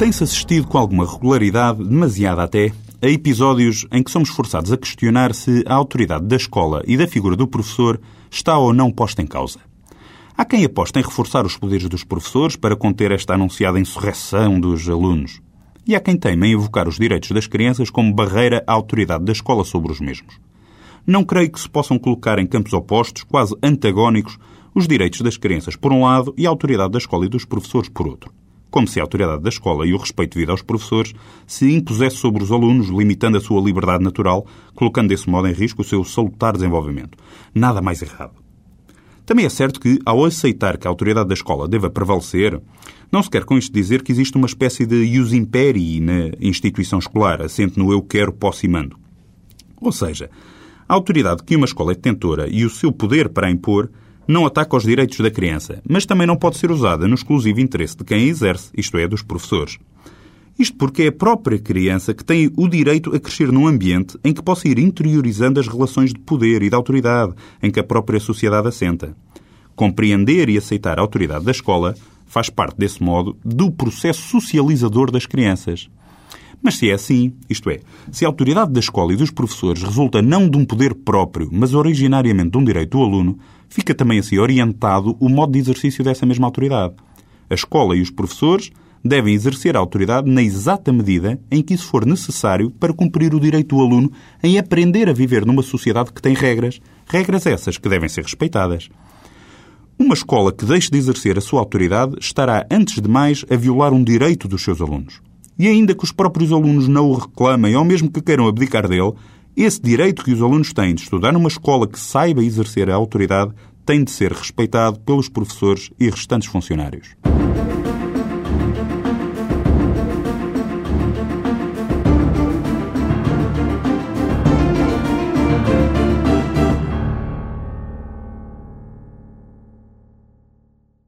Tem-se assistido com alguma regularidade, demasiada até, a episódios em que somos forçados a questionar se a autoridade da escola e da figura do professor está ou não posta em causa. Há quem aposte em reforçar os poderes dos professores para conter esta anunciada insurreição dos alunos. E há quem teima em evocar os direitos das crianças como barreira à autoridade da escola sobre os mesmos. Não creio que se possam colocar em campos opostos, quase antagónicos, os direitos das crianças por um lado e a autoridade da escola e dos professores por outro. Como se a autoridade da escola e o respeito devido aos professores se impusesse sobre os alunos, limitando a sua liberdade natural, colocando desse modo em risco o seu salutar desenvolvimento. Nada mais errado. Também é certo que, ao aceitar que a autoridade da escola deva prevalecer, não se quer com isto dizer que existe uma espécie de ius imperii na instituição escolar, assente no eu quero, posso e mando. Ou seja, a autoridade que uma escola é detentora e o seu poder para impor não ataca os direitos da criança, mas também não pode ser usada no exclusivo interesse de quem a exerce, isto é, dos professores. Isto porque é a própria criança que tem o direito a crescer num ambiente em que possa ir interiorizando as relações de poder e de autoridade em que a própria sociedade assenta. Compreender e aceitar a autoridade da escola faz parte, desse modo, do processo socializador das crianças. Mas se é assim, isto é, se a autoridade da escola e dos professores resulta não de um poder próprio, mas originariamente de um direito do aluno, fica também assim orientado o modo de exercício dessa mesma autoridade. A escola e os professores devem exercer a autoridade na exata medida em que isso for necessário para cumprir o direito do aluno em aprender a viver numa sociedade que tem regras, regras essas que devem ser respeitadas. Uma escola que deixe de exercer a sua autoridade estará, antes de mais, a violar um direito dos seus alunos. E ainda que os próprios alunos não o reclamem ou mesmo que queiram abdicar dele, esse direito que os alunos têm de estudar numa escola que saiba exercer a autoridade tem de ser respeitado pelos professores e restantes funcionários.